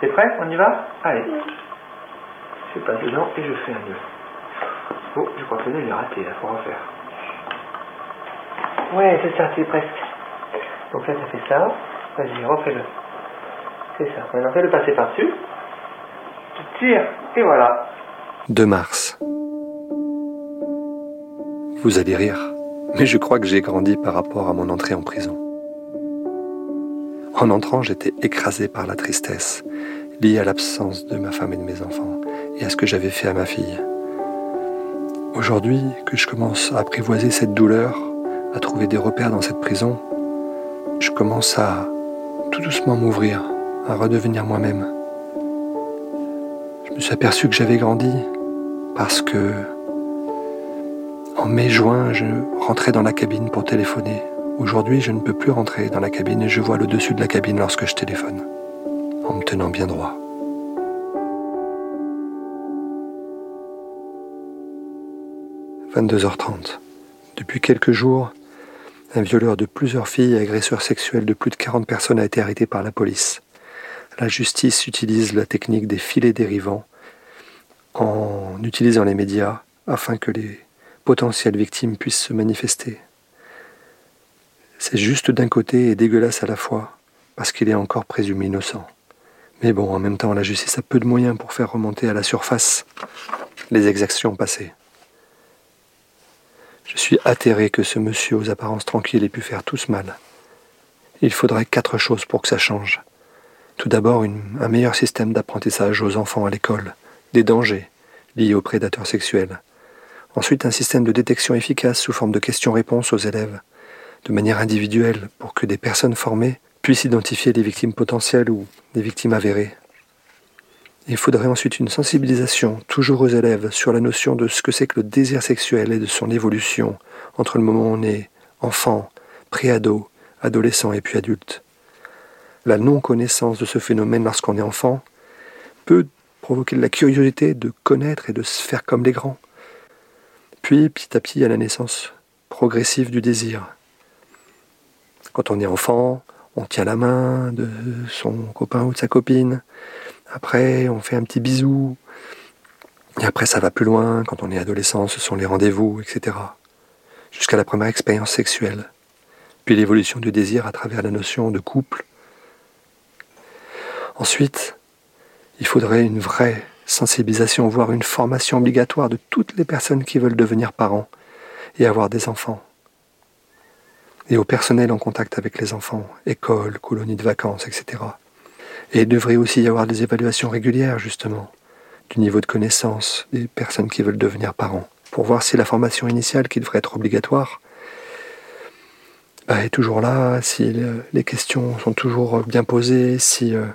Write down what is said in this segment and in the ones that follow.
T'es prêt On y va Allez. Je passe dedans et je fais un nœud. Oh, je crois que le nœud est raté, il faut refaire. Ouais, c'est ça, c'est presque. Donc là, ça fait ça. Vas-y, refais-le. C'est ça. Maintenant, fais-le passer par-dessus. Tu tires, et voilà. 2 mars. Vous allez rire, mais je crois que j'ai grandi par rapport à mon entrée en prison. En entrant, j'étais écrasé par la tristesse liée à l'absence de ma femme et de mes enfants et à ce que j'avais fait à ma fille. Aujourd'hui, que je commence à apprivoiser cette douleur, à trouver des repères dans cette prison, je commence à tout doucement m'ouvrir, à redevenir moi-même. Je me suis aperçu que j'avais grandi parce que en mai-juin, je rentrais dans la cabine pour téléphoner. Aujourd'hui, je ne peux plus rentrer dans la cabine et je vois le dessus de la cabine lorsque je téléphone, en me tenant bien droit. 22h30. Depuis quelques jours, un violeur de plusieurs filles et agresseur sexuel de plus de 40 personnes a été arrêté par la police. La justice utilise la technique des filets dérivants en utilisant les médias afin que les potentielles victimes puissent se manifester. C'est juste d'un côté et dégueulasse à la fois, parce qu'il est encore présumé innocent. Mais bon, en même temps, la justice a peu de moyens pour faire remonter à la surface les exactions passées. Je suis atterré que ce monsieur aux apparences tranquilles ait pu faire tout ce mal. Il faudrait quatre choses pour que ça change. Tout d'abord, un meilleur système d'apprentissage aux enfants à l'école, des dangers liés aux prédateurs sexuels. Ensuite, un système de détection efficace sous forme de questions-réponses aux élèves, de manière individuelle, pour que des personnes formées puissent identifier les victimes potentielles ou les victimes avérées. Il faudrait ensuite une sensibilisation, toujours aux élèves, sur la notion de ce que c'est que le désir sexuel et de son évolution entre le moment où on est enfant, préado, adolescent et puis adulte. La non-connaissance de ce phénomène lorsqu'on est enfant peut provoquer la curiosité de connaître et de se faire comme les grands. Puis, petit à petit, à la naissance progressive du désir. Quand on est enfant, on tient la main de son copain ou de sa copine. Après, on fait un petit bisou. Et après, ça va plus loin. Quand on est adolescent, ce sont les rendez-vous, etc. Jusqu'à la première expérience sexuelle. Puis l'évolution du désir à travers la notion de couple. Ensuite, il faudrait une vraie sensibilisation, voire une formation obligatoire de toutes les personnes qui veulent devenir parents et avoir des enfants. Et au personnel en contact avec les enfants, école, colonies de vacances, etc. Et il devrait aussi y avoir des évaluations régulières, justement, du niveau de connaissance des personnes qui veulent devenir parents, pour voir si la formation initiale, qui devrait être obligatoire, bah, est toujours là, si les questions sont toujours bien posées, si euh,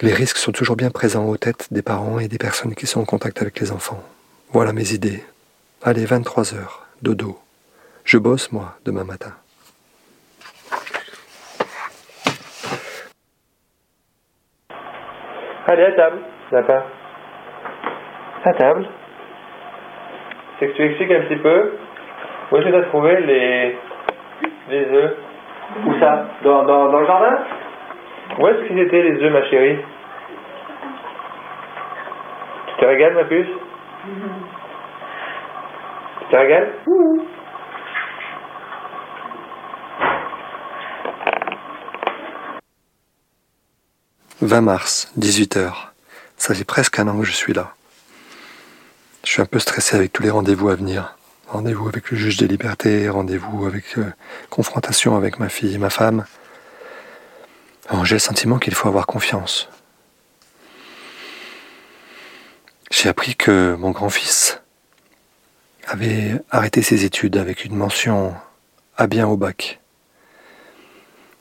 les risques sont toujours bien présents aux têtes des parents et des personnes qui sont en contact avec les enfants. Voilà mes idées. Allez, 23 heures, dodo. Je bosse, moi, demain matin. Allez, à table, lapin. À table. C'est que tu expliques un petit peu où est-ce que tu as trouvé les, les œufs. Où ça? Dans, dans, dans le jardin? Où est-ce qu'ils étaient les œufs, ma chérie? Tu te régales, ma puce? Tu te régales? 20 mars, 18h. Ça fait presque un an que je suis là. Je suis un peu stressé avec tous les rendez-vous à venir. Rendez-vous avec le juge des libertés, rendez-vous avec euh, confrontation avec ma fille et ma femme. J'ai le sentiment qu'il faut avoir confiance. J'ai appris que mon grand-fils avait arrêté ses études avec une mention à bien au bac.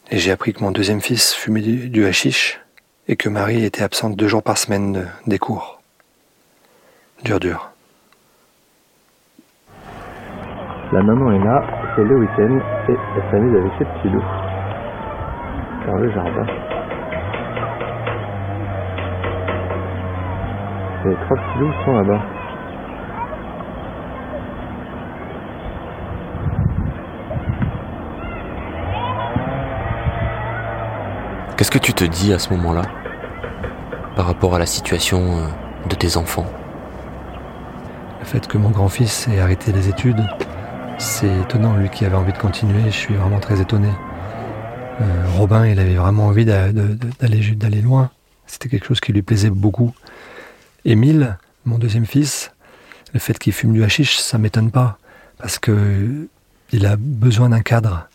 Et j'ai appris que mon deuxième fils fumait du, du hashish et que Marie était absente deux jours par semaine des cours. Dur, dur. La maman est là, c'est le week-end et elle s'amuse avec ses petits loups dans le jardin. Les trois petits loups sont là-bas. Qu'est-ce que tu te dis à ce moment-là par rapport à la situation euh, de tes enfants? Le fait que mon grand-fils ait arrêté les études, c'est étonnant. Lui qui avait envie de continuer, je suis vraiment très étonné. Euh, Robin, il avait vraiment envie d'aller loin. C'était quelque chose qui lui plaisait beaucoup. Émile, mon deuxième fils, le fait qu'il fume du hashish, ça m'étonne pas. Parce que il a besoin d'un cadre.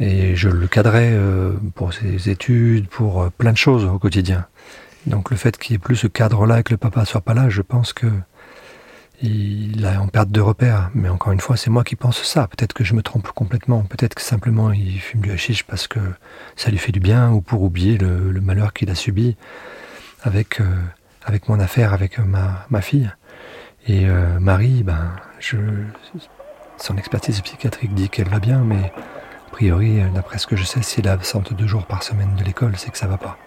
Et je le cadrais euh, pour ses études, pour euh, plein de choses au quotidien. Donc le fait qu'il n'y ait plus ce cadre-là et que le papa soit pas là, je pense que il en perte de repère. Mais encore une fois, c'est moi qui pense ça. Peut-être que je me trompe complètement. Peut-être que simplement il fume du hashish parce que ça lui fait du bien ou pour oublier le, malheur qu'il a subi avec, euh, avec mon affaire, avec ma, ma fille. Et Marie, ben, je, son expertise psychiatrique dit qu'elle va bien, mais priori, d'après ce que je sais, si elle est absente deux jours par semaine de l'école, c'est que ça va pas.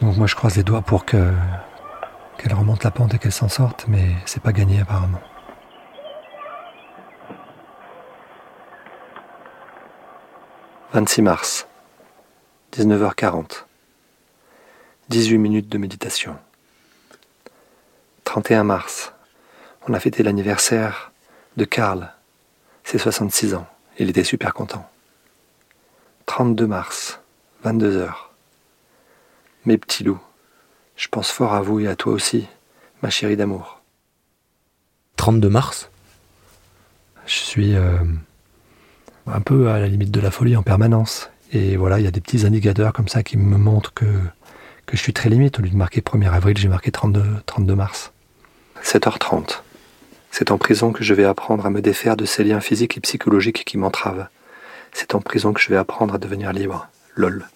Donc moi je croise les doigts pour que qu'elle remonte la pente et qu'elle s'en sorte, mais c'est pas gagné apparemment. « 26 mars, 19h40. 18 minutes de méditation. 31 mars, on a fêté l'anniversaire de Karl, c'est 66 ans. Il était super content. 32 mars, 22 heures. Mes petits loups, je pense fort à vous et à toi aussi, ma chérie d'amour. 32 mars? Je suis euh, un peu à la limite de la folie en permanence. Et voilà, il y a des petits indicateurs comme ça qui me montrent que, que je suis très limite. Au lieu de marquer 1er avril, j'ai marqué 32, 32 mars. 7h30. C'est en prison que je vais apprendre à me défaire de ces liens physiques et psychologiques qui m'entravent. C'est en prison que je vais apprendre à devenir libre. LOL.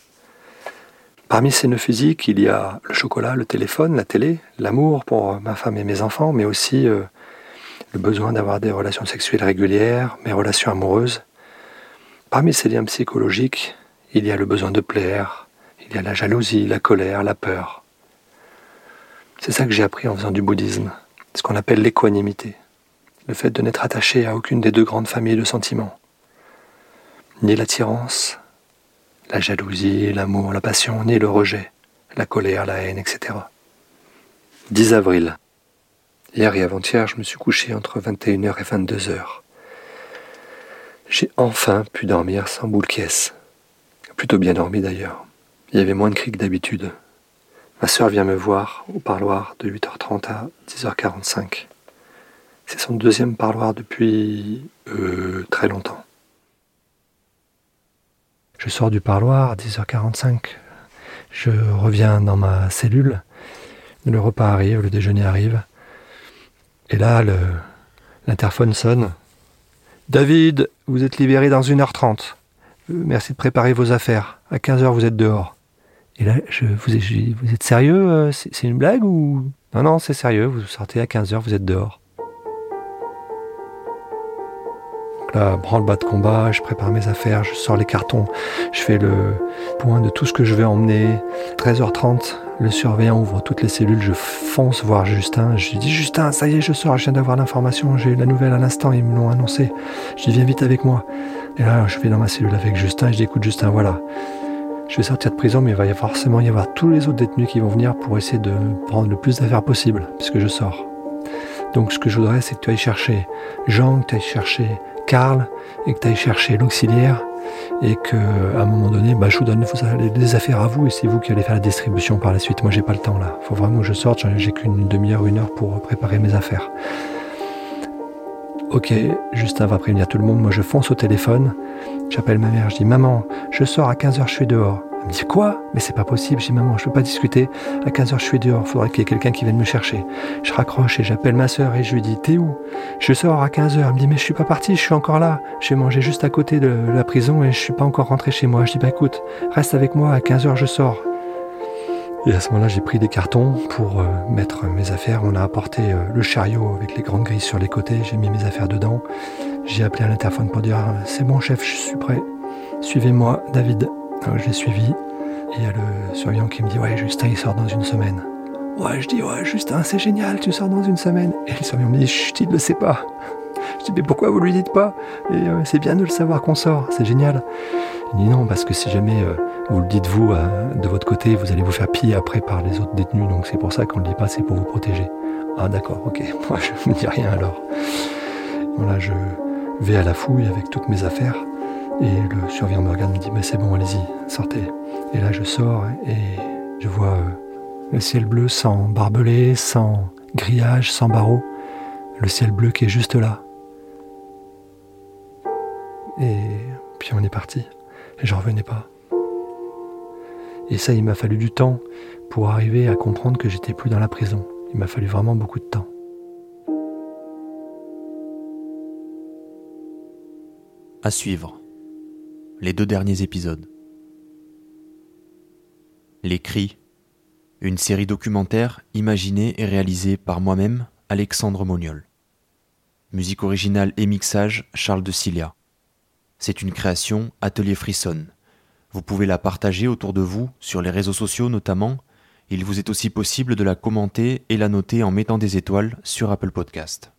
Parmi ces nœuds physiques, il y a le chocolat, le téléphone, la télé, l'amour pour ma femme et mes enfants, mais aussi euh, le besoin d'avoir des relations sexuelles régulières, mes relations amoureuses. Parmi ces liens psychologiques, il y a le besoin de plaire, il y a la jalousie, la colère, la peur. C'est ça que j'ai appris en faisant du bouddhisme, ce qu'on appelle l'équanimité le fait de n'être attaché à aucune des deux grandes familles de sentiments. Ni l'attirance, la jalousie, l'amour, la passion, ni le rejet, la colère, la haine, etc. 10 avril. Hier et avant-hier, je me suis couché entre 21h et 22h. J'ai enfin pu dormir sans boule. Plutôt bien dormi d'ailleurs. Il y avait moins de cris que d'habitude. Ma sœur vient me voir au parloir de 8h30 à 10h45. C'est son deuxième parloir depuis euh, très longtemps. Je sors du parloir à 10h45. Je reviens dans ma cellule. Le repas arrive, le déjeuner arrive. Et là, l'interphone sonne. David, vous êtes libéré dans 1h30. Euh, merci de préparer vos affaires. À 15h, vous êtes dehors. Et là, je vous, vous êtes sérieux euh, C'est une blague ou... Non, non, c'est sérieux. Vous sortez à 15h, vous êtes dehors. Là, branle-bas de combat, je prépare mes affaires, je sors les cartons, je fais le point de tout ce que je vais emmener. 13h30, le surveillant ouvre toutes les cellules, je fonce voir Justin. Je lui dis Justin, ça y est, je sors, je viens d'avoir l'information, j'ai eu la nouvelle à l'instant, ils me l'ont annoncé. Je dis viens vite avec moi. Et là, je vais dans ma cellule avec Justin et je dis écoute Justin, voilà. Je vais sortir de prison, mais il va y forcément y avoir tous les autres détenus qui vont venir pour essayer de prendre le plus d'affaires possible, puisque je sors. Donc ce que je voudrais, c'est que tu ailles chercher Jean, que tu ailles chercher Karl et que tu ailles chercher l'auxiliaire et que à un moment donné, bah, je vous donne des affaires à vous et c'est vous qui allez faire la distribution par la suite. Moi, j'ai pas le temps là. Il faut vraiment que je sorte. J'ai qu'une demi-heure, une heure pour préparer mes affaires. Ok, Justin va prévenir tout le monde. Moi, je fonce au téléphone. J'appelle ma mère. Je dis Maman, je sors à 15h, je suis dehors. Elle me dit Quoi? Mais c'est pas possible. Je dis Maman, je peux pas discuter. À 15h, je suis dehors. Il faudrait qu'il y ait quelqu'un qui vienne me chercher. Je raccroche et j'appelle ma soeur et je lui dis T'es où? Je sors à 15h. Elle me dit Mais je suis pas parti, je suis encore là. J'ai mangé juste à côté de la prison et je suis pas encore rentré chez moi. Je dis Bah écoute, reste avec moi. À 15h, je sors. Et à ce moment-là, j'ai pris des cartons pour euh, mettre mes affaires. On a apporté euh, le chariot avec les grandes grilles sur les côtés. J'ai mis mes affaires dedans. J'ai appelé à l'interphone pour dire C'est bon, chef, je suis prêt. Suivez-moi, David. Je l'ai suivi. Et il y a le surveillant qui me dit Ouais, Justin, il sort dans une semaine. Ouais, je dis Ouais, Justin, c'est génial, tu sors dans une semaine. Et le surveillant me dit Chut, il ne le sait pas. Je dis Mais pourquoi vous lui dites pas? Et euh, c'est bien de le savoir qu'on sort, c'est génial. Il dit non, parce que si jamais euh, vous le dites vous de votre côté, vous allez vous faire piller après par les autres détenus, donc c'est pour ça qu'on le dit pas, c'est pour vous protéger. Ah d'accord, ok, moi je me dis rien alors. Voilà, je vais à la fouille avec toutes mes affaires et le surveillant Morgan me dit mais c'est bon, allez-y, sortez. Et là je sors et je vois euh, le ciel bleu sans barbelé, sans grillage, sans barreaux. Le ciel bleu qui est juste là. Et puis on est parti. Et je revenais pas. Et ça, il m'a fallu du temps pour arriver à comprendre que j'étais plus dans la prison. Il m'a fallu vraiment beaucoup de temps. À suivre. Les deux derniers épisodes. Les cris. Une série documentaire imaginée et réalisée par moi-même, Alexandre Moniol. Musique originale et mixage, Charles de Cilia. C'est une création Atelier Frisson. Vous pouvez la partager autour de vous, sur les réseaux sociaux notamment. Il vous est aussi possible de la commenter et la noter en mettant des étoiles sur Apple Podcast.